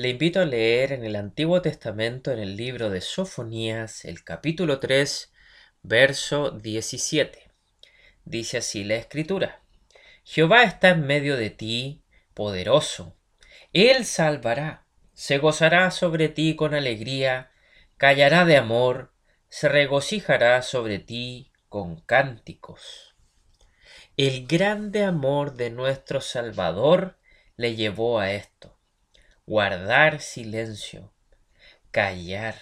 Le invito a leer en el Antiguo Testamento, en el libro de Sofonías, el capítulo 3, verso 17. Dice así la escritura. Jehová está en medio de ti, poderoso. Él salvará, se gozará sobre ti con alegría, callará de amor, se regocijará sobre ti con cánticos. El grande amor de nuestro Salvador le llevó a esto guardar silencio, callar,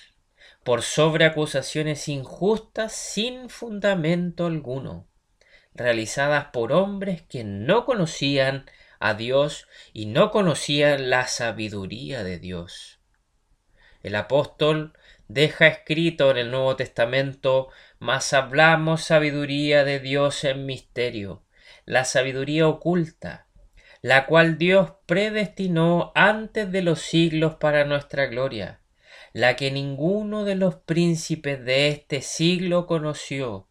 por sobre acusaciones injustas sin fundamento alguno, realizadas por hombres que no conocían a Dios y no conocían la sabiduría de Dios. El apóstol deja escrito en el Nuevo Testamento, mas hablamos sabiduría de Dios en misterio, la sabiduría oculta, la cual Dios predestinó antes de los siglos para nuestra gloria, la que ninguno de los príncipes de este siglo conoció,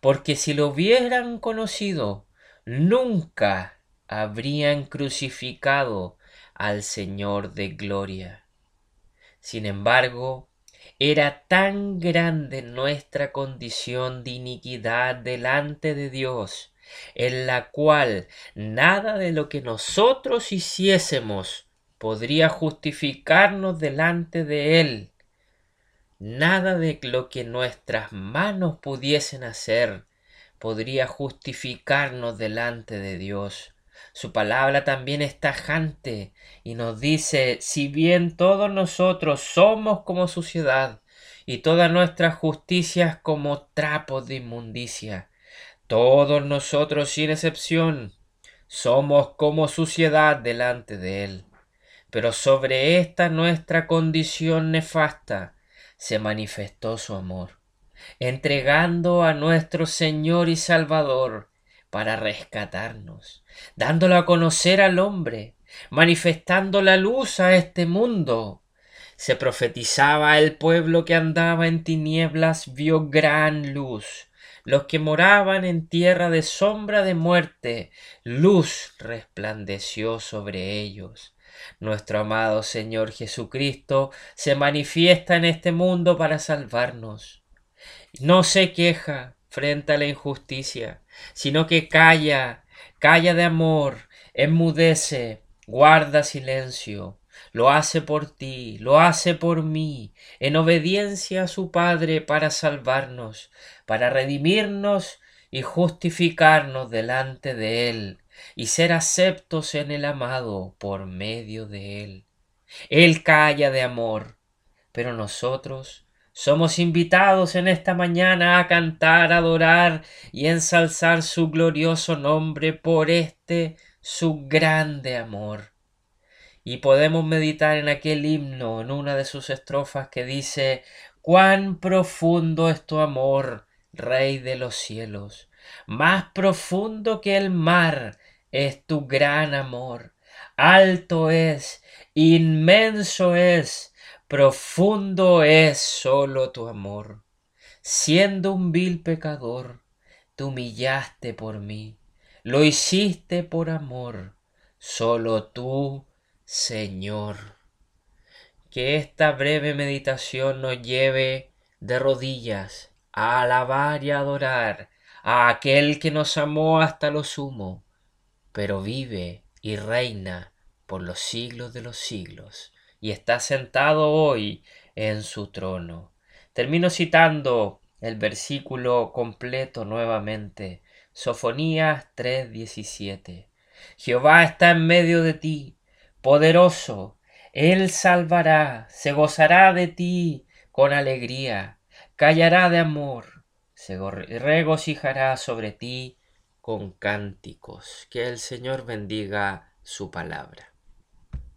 porque si lo hubieran conocido, nunca habrían crucificado al Señor de gloria. Sin embargo, era tan grande nuestra condición de iniquidad delante de Dios, en la cual nada de lo que nosotros hiciésemos podría justificarnos delante de Él. Nada de lo que nuestras manos pudiesen hacer podría justificarnos delante de Dios. Su palabra también es tajante y nos dice, si bien todos nosotros somos como suciedad y todas nuestras justicias como trapos de inmundicia, todos nosotros, sin excepción, somos como suciedad delante de Él. Pero sobre esta nuestra condición nefasta se manifestó su amor, entregando a nuestro Señor y Salvador para rescatarnos, dándolo a conocer al hombre, manifestando la luz a este mundo. Se profetizaba el pueblo que andaba en tinieblas vio gran luz los que moraban en tierra de sombra de muerte, luz resplandeció sobre ellos. Nuestro amado Señor Jesucristo se manifiesta en este mundo para salvarnos. No se queja frente a la injusticia, sino que calla, calla de amor, enmudece, guarda silencio, lo hace por ti, lo hace por mí, en obediencia a su Padre para salvarnos, para redimirnos y justificarnos delante de Él, y ser aceptos en el amado por medio de Él. Él calla de amor, pero nosotros somos invitados en esta mañana a cantar, adorar y ensalzar su glorioso nombre por este su grande amor y podemos meditar en aquel himno, en una de sus estrofas que dice, cuán profundo es tu amor, Rey de los cielos, más profundo que el mar es tu gran amor, alto es, inmenso es, profundo es solo tu amor. Siendo un vil pecador, te humillaste por mí, lo hiciste por amor, solo tú Señor. Que esta breve meditación nos lleve de rodillas a alabar y adorar a aquel que nos amó hasta lo sumo, pero vive y reina por los siglos de los siglos y está sentado hoy en su trono. Termino citando el versículo completo nuevamente. Sofonías 3:17. Jehová está en medio de ti, poderoso, Él salvará, se gozará de ti con alegría, callará de amor, se regocijará sobre ti con cánticos. Que el Señor bendiga su palabra.